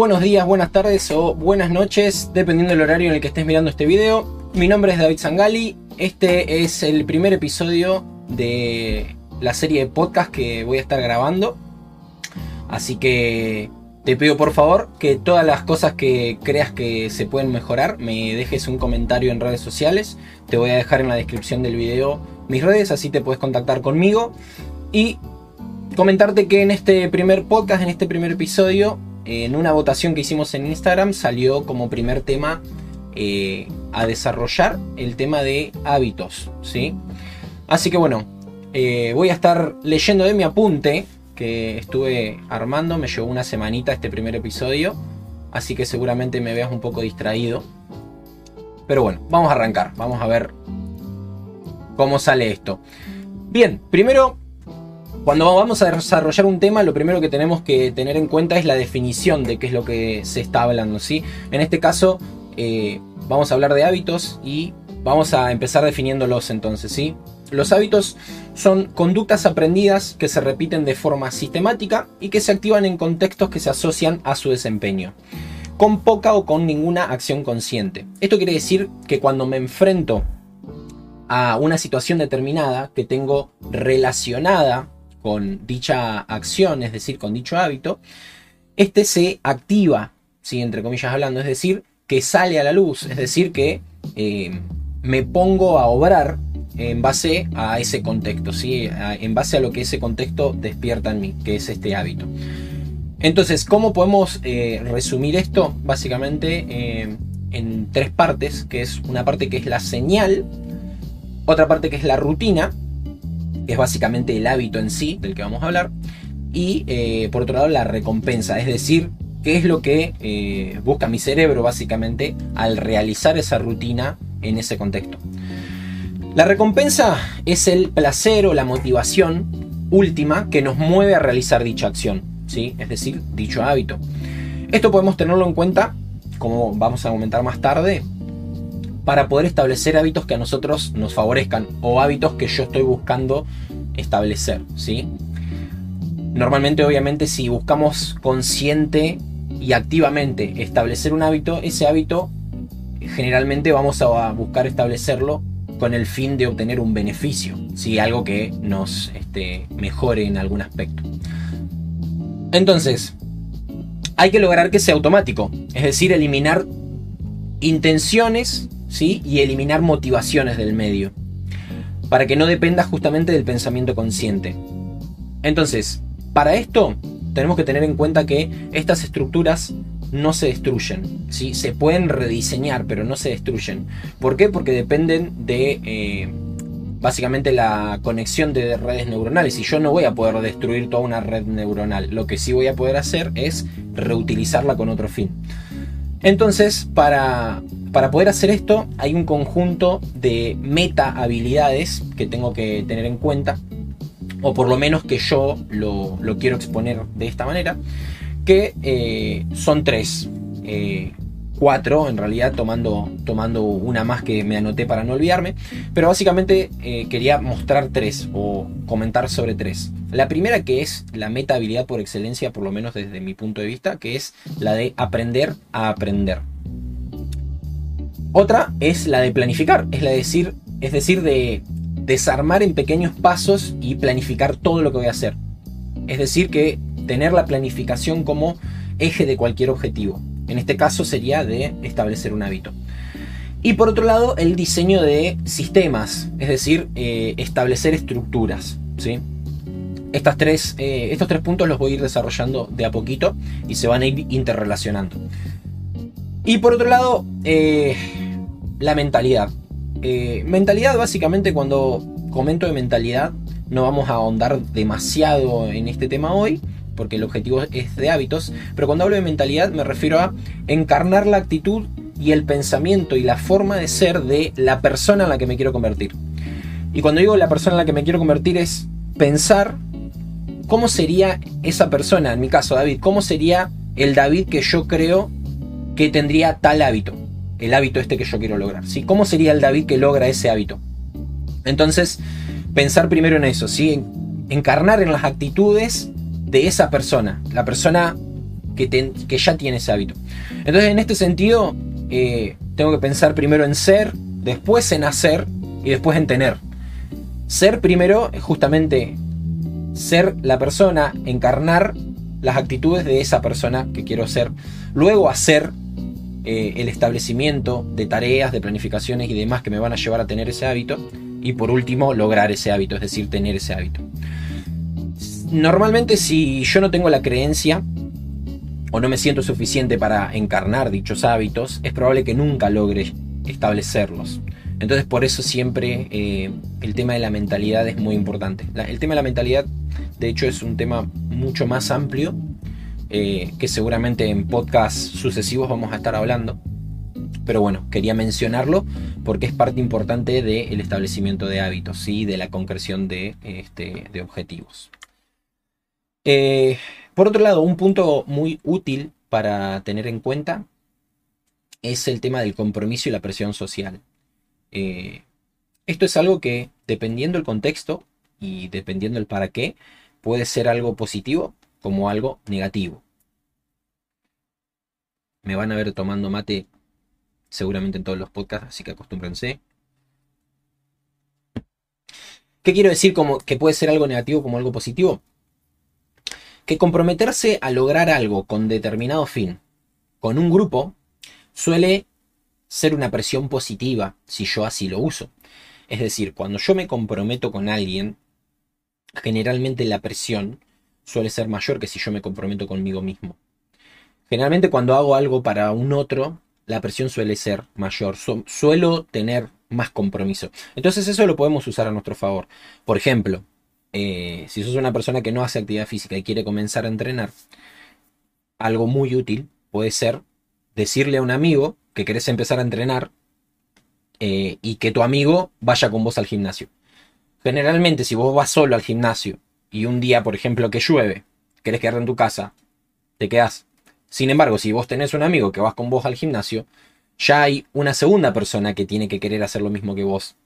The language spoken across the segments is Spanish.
buenos días, buenas tardes o buenas noches, dependiendo del horario en el que estés mirando este video. Mi nombre es David Zangali, este es el primer episodio de la serie de podcast que voy a estar grabando. Así que te pido por favor que todas las cosas que creas que se pueden mejorar me dejes un comentario en redes sociales. Te voy a dejar en la descripción del video mis redes, así te puedes contactar conmigo. Y comentarte que en este primer podcast, en este primer episodio, en una votación que hicimos en Instagram, salió como primer tema eh, a desarrollar el tema de hábitos. ¿sí? Así que bueno, eh, voy a estar leyendo de mi apunte que estuve armando. Me llevó una semanita este primer episodio. Así que seguramente me veas un poco distraído. Pero bueno, vamos a arrancar. Vamos a ver cómo sale esto. Bien, primero, cuando vamos a desarrollar un tema, lo primero que tenemos que tener en cuenta es la definición de qué es lo que se está hablando. ¿sí? En este caso, eh, vamos a hablar de hábitos y vamos a empezar definiéndolos entonces. ¿sí? Los hábitos son conductas aprendidas que se repiten de forma sistemática y que se activan en contextos que se asocian a su desempeño, con poca o con ninguna acción consciente. Esto quiere decir que cuando me enfrento a una situación determinada que tengo relacionada con dicha acción, es decir, con dicho hábito, este se activa, ¿sí? entre comillas hablando, es decir, que sale a la luz, es decir, que eh, me pongo a obrar en base a ese contexto, ¿sí? en base a lo que ese contexto despierta en mí, que es este hábito. Entonces, ¿cómo podemos eh, resumir esto? Básicamente eh, en tres partes, que es una parte que es la señal, otra parte que es la rutina, que es básicamente el hábito en sí del que vamos a hablar, y eh, por otro lado la recompensa, es decir, qué es lo que busca mi cerebro básicamente al realizar esa rutina en ese contexto. La recompensa es el placer o la motivación última que nos mueve a realizar dicha acción, ¿sí? es decir, dicho hábito. Esto podemos tenerlo en cuenta, como vamos a comentar más tarde, para poder establecer hábitos que a nosotros nos favorezcan o hábitos que yo estoy buscando establecer. ¿sí? Normalmente, obviamente, si buscamos consciente y activamente establecer un hábito, ese hábito generalmente vamos a buscar establecerlo con el fin de obtener un beneficio, ¿sí? algo que nos este, mejore en algún aspecto. Entonces, hay que lograr que sea automático, es decir, eliminar intenciones ¿sí? y eliminar motivaciones del medio, para que no dependa justamente del pensamiento consciente. Entonces, para esto tenemos que tener en cuenta que estas estructuras no se destruyen. ¿sí? Se pueden rediseñar, pero no se destruyen. ¿Por qué? Porque dependen de eh, básicamente la conexión de redes neuronales. Y yo no voy a poder destruir toda una red neuronal. Lo que sí voy a poder hacer es reutilizarla con otro fin. Entonces, para, para poder hacer esto, hay un conjunto de meta habilidades que tengo que tener en cuenta. O por lo menos que yo lo, lo quiero exponer de esta manera que eh, son tres. Eh, cuatro, en realidad, tomando, tomando una más que me anoté para no olvidarme. Pero básicamente eh, quería mostrar tres o comentar sobre tres. La primera que es la meta habilidad por excelencia, por lo menos desde mi punto de vista, que es la de aprender a aprender. Otra es la de planificar, es la de decir, es decir, de desarmar en pequeños pasos y planificar todo lo que voy a hacer. Es decir, que tener la planificación como eje de cualquier objetivo. En este caso sería de establecer un hábito. Y por otro lado, el diseño de sistemas, es decir, eh, establecer estructuras. ¿sí? Estas tres, eh, estos tres puntos los voy a ir desarrollando de a poquito y se van a ir interrelacionando. Y por otro lado, eh, la mentalidad. mentalidad básicamente cuando comento de mentalidad no vamos a ahondar demasiado en este tema hoy, porque el objetivo es de hábitos, pero cuando hablo de mentalidad me refiero a encarnar la actitud y el pensamiento y la forma de ser de la persona en la que me quiero convertir. Y cuando digo la persona en la que me quiero convertir es pensar cómo sería esa persona, en mi caso David, cómo sería el David que yo creo que tendría tal hábito, el hábito este que yo quiero lograr, ¿sí? ¿Cómo sería el David que logra ese hábito? Entonces, pensar primero en eso, ¿sí? Encarnar en las actitudes de esa persona, la persona que, que ya tiene ese hábito. Entonces, en este sentido, eh, tengo que pensar primero en ser, después en hacer y después en tener. Ser primero es justamente ser la persona, encarnar las actitudes de esa persona que quiero ser. Luego hacer eh, el establecimiento de tareas, de planificaciones y demás que me van a llevar a tener ese hábito. Y por último, lograr ese hábito, es decir, tener ese hábito. Normalmente si yo no tengo la creencia o no me siento suficiente para encarnar dichos hábitos, es probable que nunca logre establecerlos. Entonces por eso siempre eh, el tema de la mentalidad es muy importante. el tema de la mentalidad, de hecho, es un tema mucho más amplio eh, que seguramente en podcasts sucesivos vamos a estar hablando. Pero bueno, quería mencionarlo porque es parte importante del establecimiento de hábitos y de la concreción de, este, de objetivos. Eh, por otro lado, un punto muy útil para tener en cuenta es el tema del compromiso y la presión social. Eh, esto es algo que, dependiendo el contexto y dependiendo el para qué, puede ser algo positivo como algo negativo. Me van a ver tomando mate seguramente en todos los podcasts, así que acostúmbrense. ¿Qué quiero decir como que puede ser algo negativo como algo positivo? Que comprometerse a lograr algo con determinado fin, con un grupo, suele ser una presión positiva si yo así lo uso. Es decir, cuando yo me comprometo con alguien, generalmente la presión suele ser mayor que si yo me comprometo conmigo mismo. Generalmente cuando hago algo para un otro, la presión suele ser mayor. suelo tener más compromiso. Entonces eso lo podemos usar a nuestro favor. Por ejemplo, eh, si sos una persona que no hace actividad física y quiere comenzar a entrenar, algo muy útil puede ser decirle a un amigo que querés empezar a entrenar eh, y que tu amigo vaya con vos al gimnasio. Generalmente, si vos vas solo al gimnasio y un día, por ejemplo, que llueve, querés quedarte en tu casa, te quedás. Sin embargo, si vos tenés un amigo que vas con vos al gimnasio, ya hay una segunda persona que tiene que querer hacer lo mismo que vos.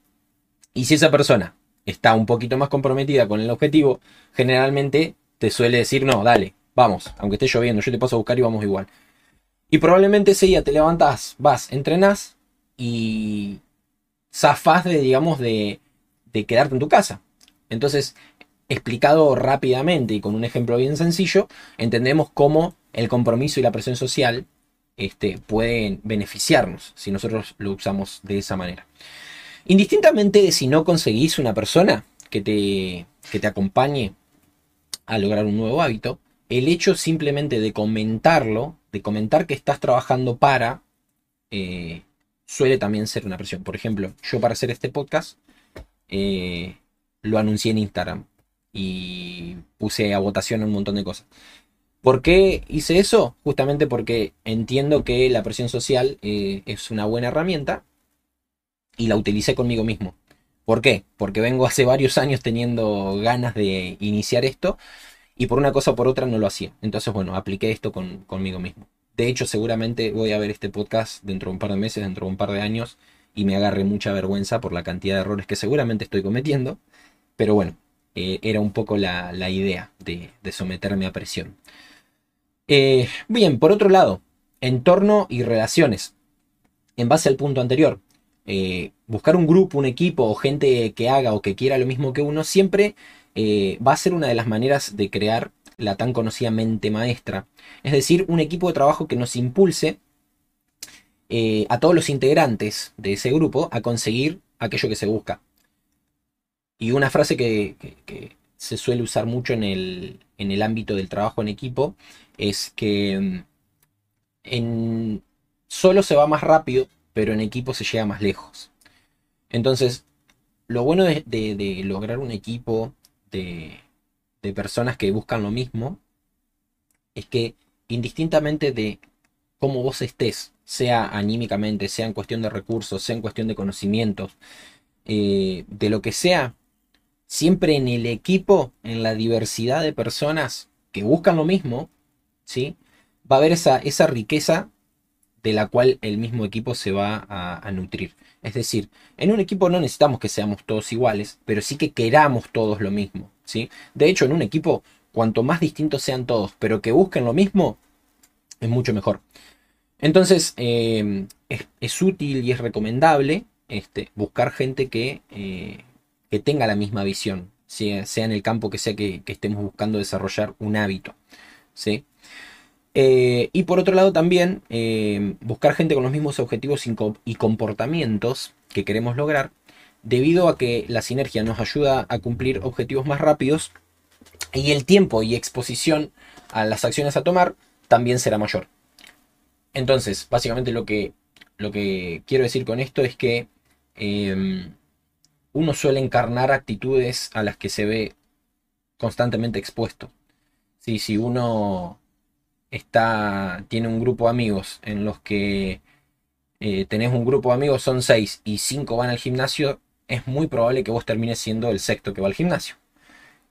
Y si esa persona está un poquito más comprometida con el objetivo, generalmente te suele decir, no, dale, vamos, aunque esté lloviendo, yo te paso a buscar y vamos igual. Y probablemente ese día te levantás, vas, entrenás y zafás de, digamos, de, de quedarte en tu casa. Entonces, explicado rápidamente y con un ejemplo bien sencillo, entendemos cómo el compromiso y la presión social este, pueden beneficiarnos si nosotros lo usamos de esa manera. Indistintamente de si no conseguís una persona que te, que te acompañe a lograr un nuevo hábito, el hecho simplemente de comentarlo, de comentar que estás trabajando para, eh, suele también ser una presión. Por ejemplo, yo para hacer este podcast eh, lo anuncié en Instagram y puse a votación un montón de cosas. ¿Por qué hice eso? Justamente porque entiendo que la presión social eh, es una buena herramienta y la utilicé conmigo mismo. ¿Por qué? Porque vengo hace varios años teniendo ganas de iniciar esto y por una cosa o por otra no lo hacía. Entonces, bueno, apliqué esto conmigo mismo. De hecho, seguramente voy a ver este podcast dentro de un par de meses, dentro de un par de años, y me agarre mucha vergüenza por la cantidad de errores que seguramente estoy cometiendo. Pero bueno, eh, era un poco la, idea de, someterme a presión. Eh, bien, por otro lado, entorno y relaciones. En base al punto anterior, eh, buscar un grupo, un equipo o gente que haga o que quiera lo mismo que uno siempre eh, va a ser una de las maneras de crear la tan conocida mente maestra. Es decir, un equipo de trabajo que nos impulse a todos los integrantes de ese grupo a conseguir aquello que se busca. Y una frase que, se suele usar mucho en el, en el, ámbito del trabajo en equipo es que mm, en, solo se va más rápido, pero en equipo se llega más lejos. Entonces, lo bueno de lograr un equipo de, personas que buscan lo mismo es que indistintamente de cómo vos estés, sea anímicamente, sea en cuestión de recursos, sea en cuestión de conocimientos, eh, de lo que sea, siempre en el equipo, en la diversidad de personas que buscan lo mismo, ¿sí? va a haber esa, esa riqueza de la cual el mismo equipo se va a, nutrir. Es decir, en un equipo no necesitamos que seamos todos iguales, pero sí que queramos todos lo mismo. ¿sí? De hecho, en un equipo, cuanto más distintos sean todos, pero que busquen lo mismo, es mucho mejor. Entonces, em, es, útil y es recomendable este, buscar gente que, eh, que, tenga la misma visión, sea, en el campo que sea que, estemos buscando desarrollar un hábito. ¿sí? Eh, y por otro lado también em, buscar gente con los mismos objetivos y comportamientos que queremos lograr, debido a que la sinergia nos ayuda a cumplir objetivos más rápidos y el tiempo y exposición a las acciones a tomar también será mayor. Entonces, básicamente lo que, lo que quiero decir con esto es que em, uno suele encarnar actitudes a las que se ve constantemente expuesto. si uno está, tiene un grupo de amigos en los que eh, tenés un grupo de amigos, son seis y cinco van al gimnasio, es muy probable que vos termines siendo el sexto que va al gimnasio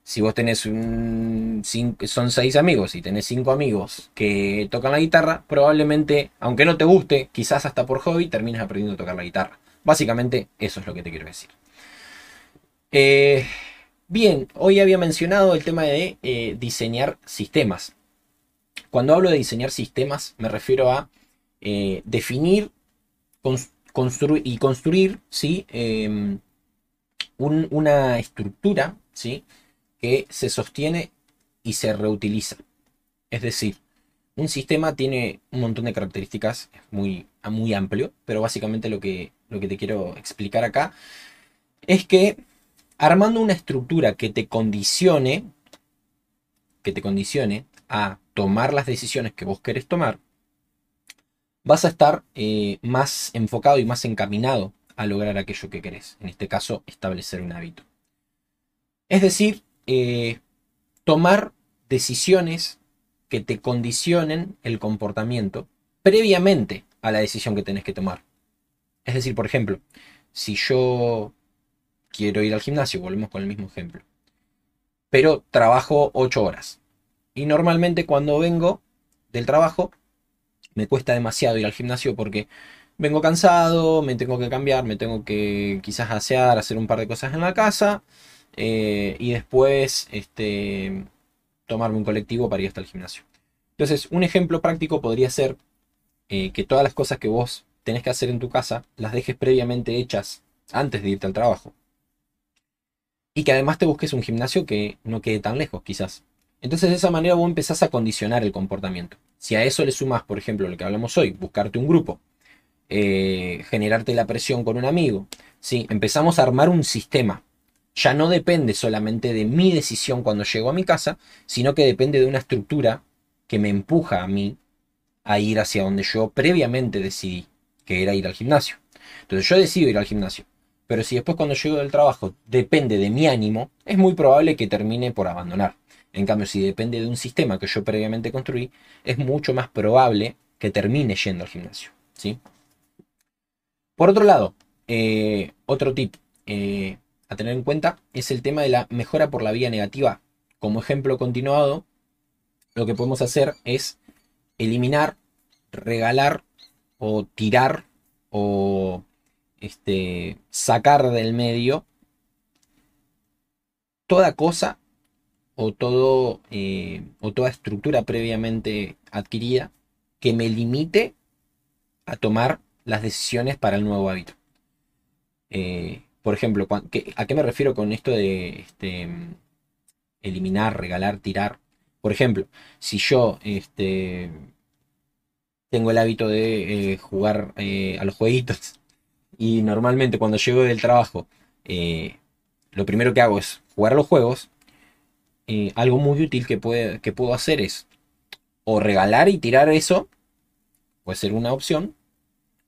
si vos tenés un, son seis amigos y tenés cinco amigos que tocan la guitarra, probablemente, aunque no te guste, quizás hasta por hobby, termines aprendiendo a tocar la guitarra. Básicamente, eso es lo que te quiero decir. Eh, bien, hoy había mencionado el tema de eh, diseñar sistemas. Cuando hablo de diseñar sistemas, me refiero a eh, definir y construir ¿sí? Em, una estructura ¿sí? que se sostiene y se reutiliza. Es decir, un sistema tiene un montón de características, muy, muy amplio, pero básicamente lo que, lo que te quiero explicar acá es que armando una estructura que te condicione, que te condicione a tomar las decisiones que vos querés tomar, vas a estar eh, más enfocado y más encaminado a lograr aquello que querés. En este caso, establecer un hábito. Es decir, eh, tomar decisiones que te condicionen el comportamiento previamente a la decisión que tenés que tomar. Es decir, por ejemplo, si yo quiero ir al gimnasio, volvemos con el mismo ejemplo, pero trabajo 8 horas. Y normalmente cuando vengo del trabajo, me cuesta demasiado ir al gimnasio porque vengo cansado, me tengo que cambiar, me tengo que quizás asear, hacer un par de cosas en la casa eh, y después este, tomarme un colectivo para ir hasta el gimnasio. Entonces, un ejemplo práctico podría ser eh, que todas las cosas que vos tenés que hacer en tu casa las dejes previamente hechas antes de irte al trabajo. Y que además te busques un gimnasio que no quede tan lejos, quizás. Entonces, de esa manera vos empezás a condicionar el comportamiento. Si a eso le sumas, por ejemplo, lo que hablamos hoy, buscarte un grupo, eh, generarte la presión con un amigo, ¿sí? empezamos a armar un sistema ya no depende solamente de mi decisión cuando llego a mi casa, sino que depende de una estructura que me empuja a mí a ir hacia donde yo previamente decidí, que era ir al gimnasio. Entonces yo decido ir al gimnasio, pero si después cuando llego del trabajo depende de mi ánimo, es muy probable que termine por abandonar. En cambio, si depende de un sistema que yo previamente construí, es mucho más probable que termine yendo al gimnasio. ¿sí? Por otro lado, eh, otro tip. Eh, a tener en cuenta es el tema de la mejora por la vía negativa. Como ejemplo continuado, lo que podemos hacer es eliminar, regalar o tirar o este, sacar del medio toda cosa o, todo, eh, o toda estructura previamente adquirida que me limite a tomar las decisiones para el nuevo hábito. Eh, por ejemplo, ¿a qué me refiero con esto de este, eliminar, regalar, tirar? Por ejemplo, si yo este, tengo el hábito de eh, jugar a los jueguitos y normalmente cuando llego del trabajo eh, lo primero que hago es jugar a los juegos, algo muy útil que, que puedo hacer es o regalar y tirar eso, puede ser una opción,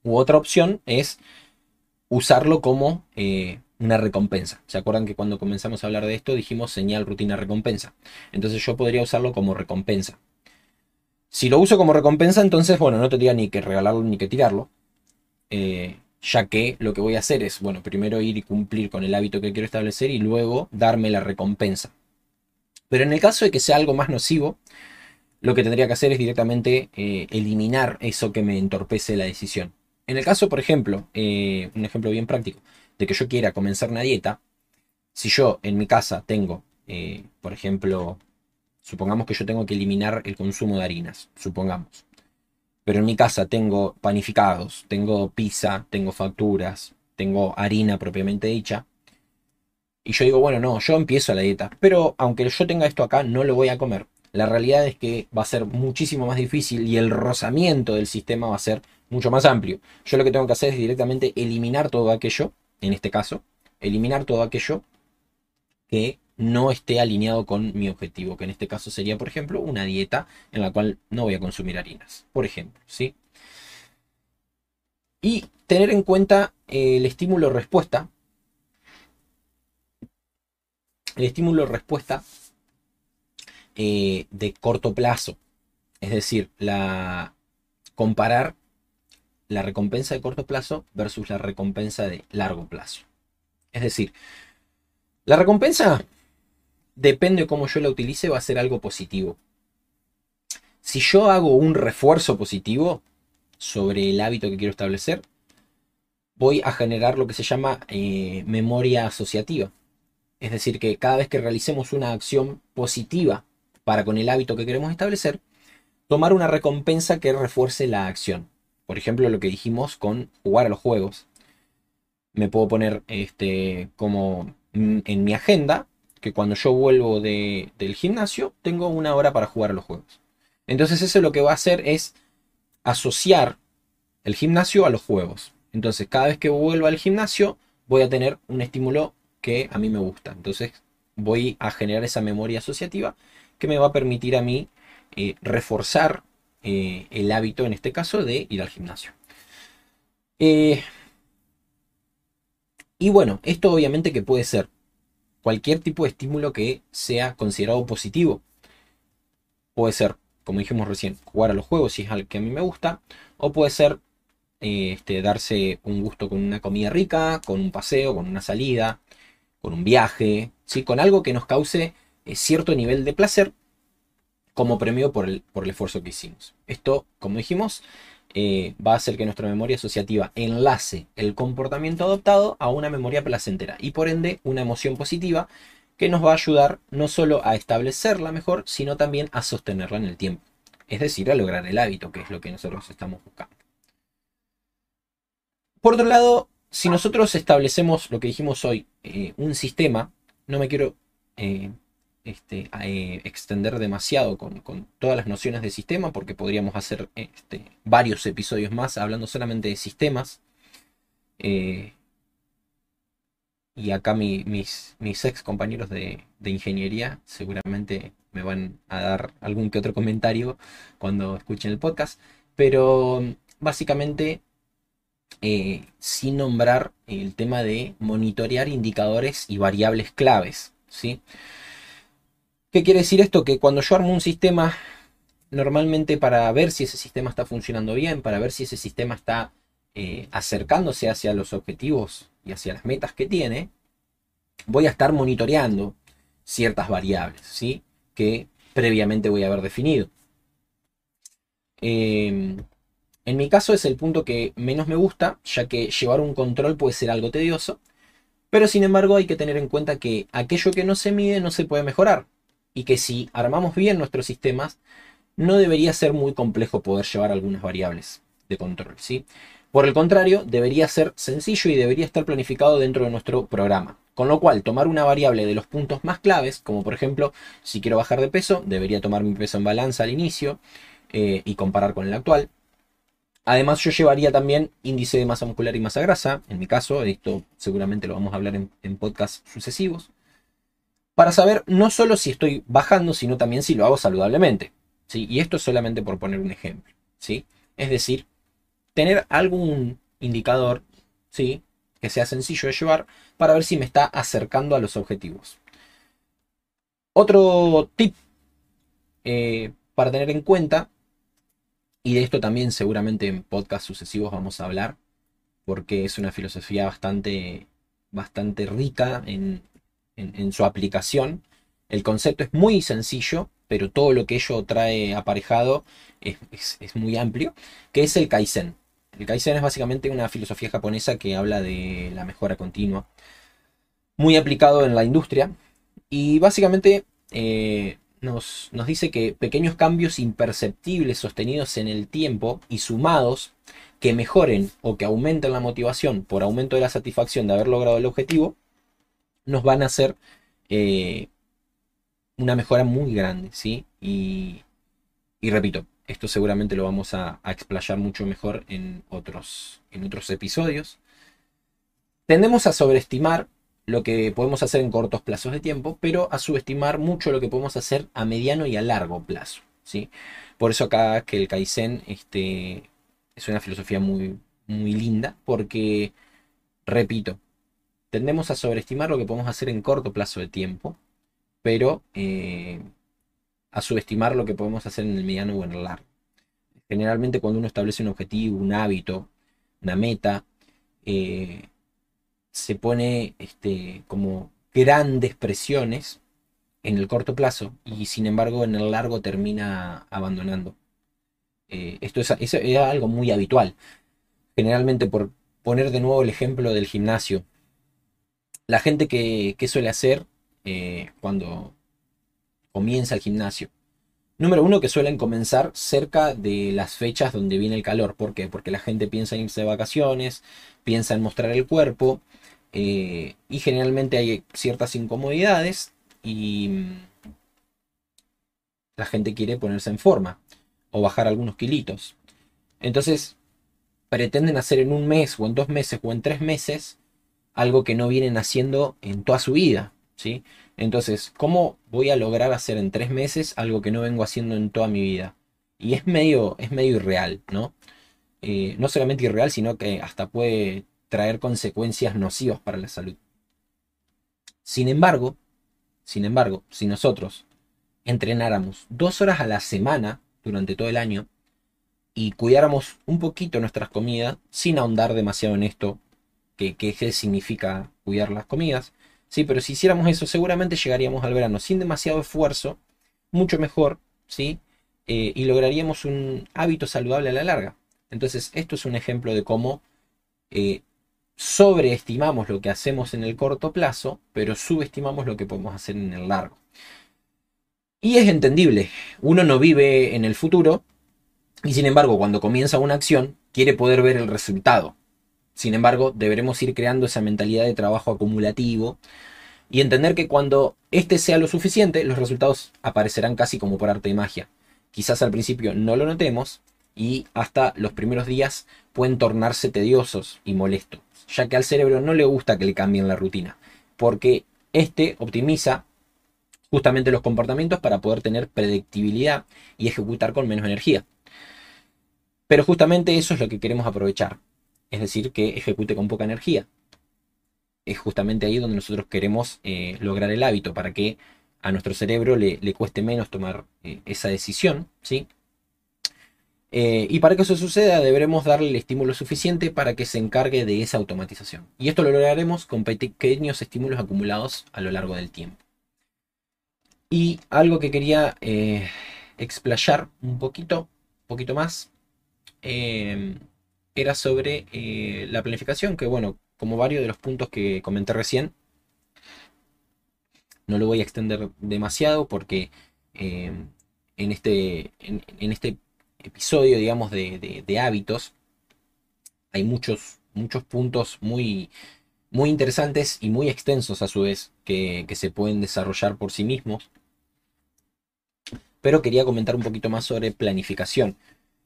u otra opción es usarlo como eh, una recompensa. ¿Se acuerdan que cuando comenzamos a hablar de esto dijimos señal, rutina, recompensa? Entonces yo podría usarlo como recompensa. Si lo uso como recompensa, entonces, bueno, no tendría ni que regalarlo ni que tirarlo. Eh, ya que lo que voy a hacer es, bueno, primero ir y cumplir con el hábito que quiero establecer y luego darme la recompensa. Pero en el caso de que sea algo más nocivo, lo que tendría que hacer es directamente eh, eliminar eso que me entorpece la decisión. En el caso, por ejemplo, eh, un ejemplo bien práctico, de que yo quiera comenzar una dieta, si yo en mi casa tengo, eh, por ejemplo, supongamos que yo tengo que eliminar el consumo de harinas, supongamos. Pero en mi casa tengo panificados, tengo pizza, tengo facturas, tengo harina propiamente dicha, y yo digo, bueno, no, yo empiezo la dieta, pero aunque yo tenga esto acá, no lo voy a comer. La realidad es que va a ser muchísimo más difícil y el rozamiento del sistema va a ser mucho más amplio. Yo lo que tengo que hacer es directamente eliminar todo aquello, en este caso, eliminar todo aquello que no esté alineado con mi objetivo, que en este caso sería, por ejemplo, una dieta en la cual no voy a consumir harinas, por ejemplo, ¿sí? Y tener en cuenta el estímulo respuesta. El estímulo respuesta eh, de corto plazo. Es decir, la, comparar la recompensa de corto plazo versus la recompensa de largo plazo. Es decir, la recompensa, depende de cómo yo la utilice, va a ser algo positivo. Si yo hago un refuerzo positivo sobre el hábito que quiero establecer, voy a generar lo que se llama eh, memoria asociativa. Es decir, que cada vez que realicemos una acción positiva para con el hábito que queremos establecer, tomar una recompensa que refuerce la acción. Por ejemplo, lo que dijimos con jugar a los juegos. Me puedo poner este, como en mi agenda que cuando yo vuelvo del gimnasio tengo una hora para jugar a los juegos. Entonces eso lo que va a hacer es asociar el gimnasio a los juegos. Entonces cada vez que vuelvo al gimnasio voy a tener un estímulo que a mí me gusta. Entonces voy a generar esa memoria asociativa que me va a permitir a mí eh, reforzar eh, el hábito, en este caso, de ir al gimnasio. Eh, y bueno, esto obviamente que puede ser cualquier tipo de estímulo que sea considerado positivo. Puede ser, como dijimos recién, jugar a los juegos si es algo que a mí me gusta, o puede ser este, darse un gusto con una comida rica, con un paseo, con una salida, con un viaje, ¿sí? con algo que nos cause cierto nivel de placer como premio por el, por el esfuerzo que hicimos. Esto, como dijimos, eh, va a hacer que nuestra memoria asociativa enlace el comportamiento adoptado a una memoria placentera y por ende una emoción positiva que nos va a ayudar no solo a establecerla mejor, sino también a sostenerla en el tiempo. Es decir, a lograr el hábito, que es lo que nosotros estamos buscando. Por otro lado, si nosotros establecemos lo que dijimos hoy, eh, un sistema, no me quiero eh, este, eh, extender demasiado con, todas las nociones de sistema, porque podríamos hacer este, varios episodios más hablando solamente de sistemas. Eh, y acá mis, ex compañeros de, ingeniería seguramente me van a dar algún que otro comentario cuando escuchen el podcast. Pero básicamente, eh, sin nombrar el tema de monitorear indicadores y variables claves. ¿sí? ¿Qué quiere decir esto? Que cuando yo armo un sistema, normalmente para ver si ese sistema está funcionando bien, para ver si ese sistema está eh, acercándose hacia los objetivos y hacia las metas que tiene, voy a estar monitoreando ciertas variables, ¿sí? Que previamente voy a haber definido. Em, en mi caso es el punto que menos me gusta, ya que llevar un control puede ser algo tedioso, pero sin embargo hay que tener en cuenta que aquello que no se mide no se puede mejorar y que si armamos bien nuestros sistemas, no debería ser muy complejo poder llevar algunas variables de control. ¿sí? Por el contrario, debería ser sencillo y debería estar planificado dentro de nuestro programa. Con lo cual, tomar una variable de los puntos más claves, como por ejemplo, si quiero bajar de peso, debería tomar mi peso en balanza al inicio eh, y comparar con el actual. Además, yo llevaría también índice de masa muscular y masa grasa. En mi caso, esto seguramente lo vamos a hablar en, en podcasts sucesivos para saber no solo si estoy bajando, sino también si lo hago saludablemente. ¿sí? Y esto es solamente por poner un ejemplo. ¿sí? Es decir, tener algún indicador ¿sí? que sea sencillo de llevar para ver si me está acercando a los objetivos. Otro tip eh, para tener en cuenta, y de esto también seguramente en podcasts sucesivos vamos a hablar, porque es una filosofía bastante, bastante rica en, en, su aplicación. El concepto es muy sencillo, pero todo lo que ello trae aparejado es, muy amplio, que es el Kaizen. El Kaizen es básicamente una filosofía japonesa que habla de la mejora continua, muy aplicado en la industria, y básicamente eh, nos, nos dice que pequeños cambios imperceptibles sostenidos en el tiempo y sumados que mejoren o que aumenten la motivación por aumento de la satisfacción de haber logrado el objetivo, nos van a hacer eh, una mejora muy grande, ¿sí? Y, repito, esto seguramente lo vamos a, a, explayar mucho mejor en otros, en otros episodios. Tendemos a sobreestimar lo que podemos hacer en cortos plazos de tiempo, pero a subestimar mucho lo que podemos hacer a mediano y a largo plazo, ¿sí? Por eso acá que el Kaizen este, es una filosofía muy, muy linda, porque, repito, tendemos a sobreestimar lo que podemos hacer en corto plazo de tiempo, pero eh, a subestimar lo que podemos hacer en el mediano o en el largo. Generalmente cuando uno establece un objetivo, un hábito, una meta, eh, se pone este, como grandes presiones en el corto plazo y sin embargo en el largo termina abandonando. Eh, esto es, algo muy habitual. Generalmente por poner de nuevo el ejemplo del gimnasio. La gente que, suele hacer eh, cuando comienza el gimnasio. Número uno, que suelen comenzar cerca de las fechas donde viene el calor. ¿Por qué? Porque la gente piensa en irse de vacaciones, piensa en mostrar el cuerpo eh, y generalmente hay ciertas incomodidades y mm, la gente quiere ponerse en forma o bajar algunos kilitos. Entonces pretenden hacer en un mes o en dos meses o en tres meses algo que no vienen haciendo en toda su vida. ¿sí? Entonces, ¿cómo voy a lograr hacer en tres meses algo que no vengo haciendo en toda mi vida? Y es medio, es medio irreal, ¿no? Eh, no solamente irreal, sino que hasta puede traer consecuencias nocivas para la salud. Sin embargo, sin embargo, si nosotros entrenáramos dos horas a la semana durante todo el año y cuidáramos un poquito nuestras comidas, sin ahondar demasiado en esto, que, qué significa cuidar las comidas, sí, pero si hiciéramos eso, seguramente llegaríamos al verano sin demasiado esfuerzo, mucho mejor, sí, eh, y lograríamos un hábito saludable a la larga. Entonces, esto es un ejemplo de cómo eh, sobreestimamos lo que hacemos en el corto plazo, pero subestimamos lo que podemos hacer en el largo. Y es entendible, uno no vive en el futuro y sin embargo cuando comienza una acción quiere poder ver el resultado. Sin embargo, deberemos ir creando esa mentalidad de trabajo acumulativo y entender que cuando este sea lo suficiente, los resultados aparecerán casi como por arte de magia. Quizás al principio no lo notemos y hasta los primeros días pueden tornarse tediosos y molestos ya que al cerebro no le gusta que le cambien la rutina, porque este optimiza justamente los comportamientos para poder tener predictibilidad y ejecutar con menos energía. Pero justamente eso es lo que queremos aprovechar, es decir, que ejecute con poca energía. Es justamente ahí donde nosotros queremos eh, lograr el hábito, para que a nuestro cerebro le, cueste menos tomar eh, esa decisión, ¿sí? Eh, y para que eso suceda deberemos darle el estímulo suficiente para que se encargue de esa automatización. Y esto lo lograremos con pequeños estímulos acumulados a lo largo del tiempo. Y algo que quería explayar un poquito, poquito más, era sobre eh, la planificación, que bueno, como varios de los puntos que comenté recién, no lo voy a extender demasiado porque em, en este, en este episodio, digamos, de, hábitos, hay muchos, muchos puntos muy, muy interesantes y muy extensos a su vez que, se pueden desarrollar por sí mismos. Pero quería comentar un poquito más sobre planificación.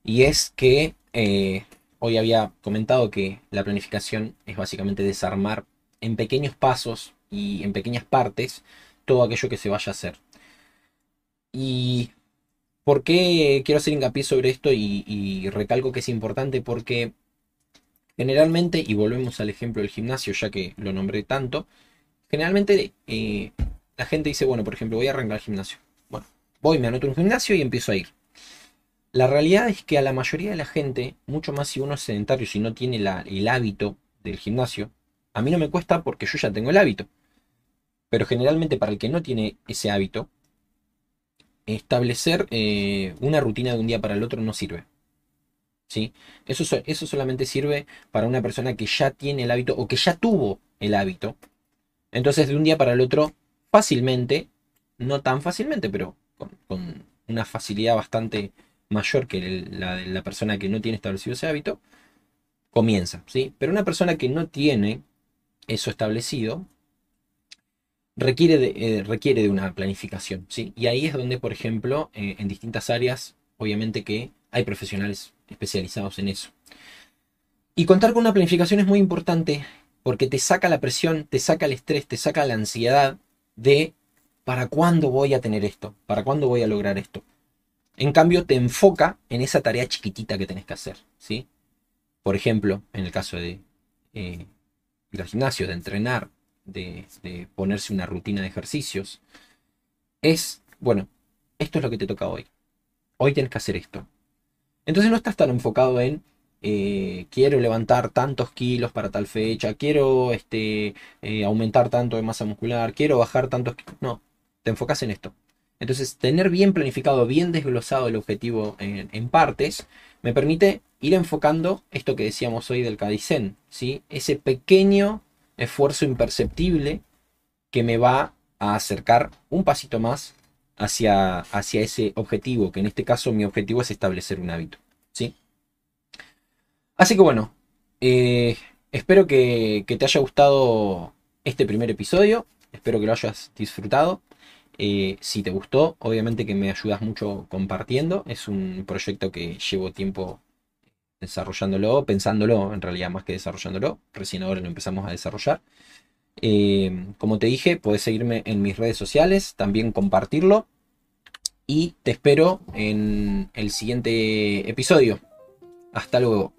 Y es que eh, hoy había comentado que la planificación es básicamente desarmar en pequeños pasos y en pequeñas partes todo aquello que se vaya a hacer. Y ¿Por qué quiero hacer hincapié sobre esto y, recalco que es importante? Porque generalmente, y volvemos al ejemplo del gimnasio, ya que lo nombré tanto, generalmente eh, la gente dice, bueno, por ejemplo, voy a arrancar el gimnasio. Bueno, voy, me anoto un gimnasio y empiezo a ir. La realidad es que a la mayoría de la gente, mucho más si uno es sedentario, si no tiene el hábito del gimnasio, a mí no me cuesta porque yo ya tengo el hábito. Pero generalmente para el que no tiene ese hábito, establecer eh, una rutina de un día para el otro no sirve. ¿Sí? Eso, eso solamente sirve para una persona que ya tiene el hábito o que ya tuvo el hábito. Entonces de un día para el otro, fácilmente, no tan fácilmente, pero con, una facilidad bastante mayor que la de la persona que no tiene establecido ese hábito, comienza, ¿sí? Pero una persona que no tiene eso establecido requiere de, eh, requiere de una planificación, ¿sí? Y ahí es donde, por ejemplo, eh, en distintas áreas, obviamente que hay profesionales especializados en eso. Y contar con una planificación es muy importante porque te saca la presión, te saca el estrés, te saca la ansiedad de ¿para cuándo voy a tener esto? ¿Para cuándo voy a lograr esto? En cambio, te enfoca en esa tarea chiquitita que tenés que hacer, ¿sí? Por ejemplo, en el caso de eh, ir al gimnasio, de entrenar, de, de ponerse una rutina de ejercicios, es, bueno, esto es lo que te toca hoy. Hoy tienes que hacer esto. Entonces no estás tan enfocado en eh, quiero levantar tantos kilos para tal fecha, quiero este, eh, aumentar tanto de masa muscular, quiero bajar tantos kilos. No, te enfocas en esto. Entonces, tener bien planificado, bien desglosado el objetivo en, partes, me permite ir enfocando esto que decíamos hoy del Kaizen, ¿sí? ese pequeño esfuerzo imperceptible que me va a acercar un pasito más hacia, hacia ese objetivo, que en este caso mi objetivo es establecer un hábito. ¿sí? Así que bueno, eh, espero que, te haya gustado este primer episodio. Espero que lo hayas disfrutado. Eh, si te gustó, obviamente que me ayudas mucho compartiendo. Es un proyecto que llevo tiempo desarrollándolo, pensándolo en realidad más que desarrollándolo. Recién ahora lo empezamos a desarrollar. Eh, como te dije, puedes seguirme en mis redes sociales, también compartirlo. Y te espero en el siguiente episodio. Hasta luego.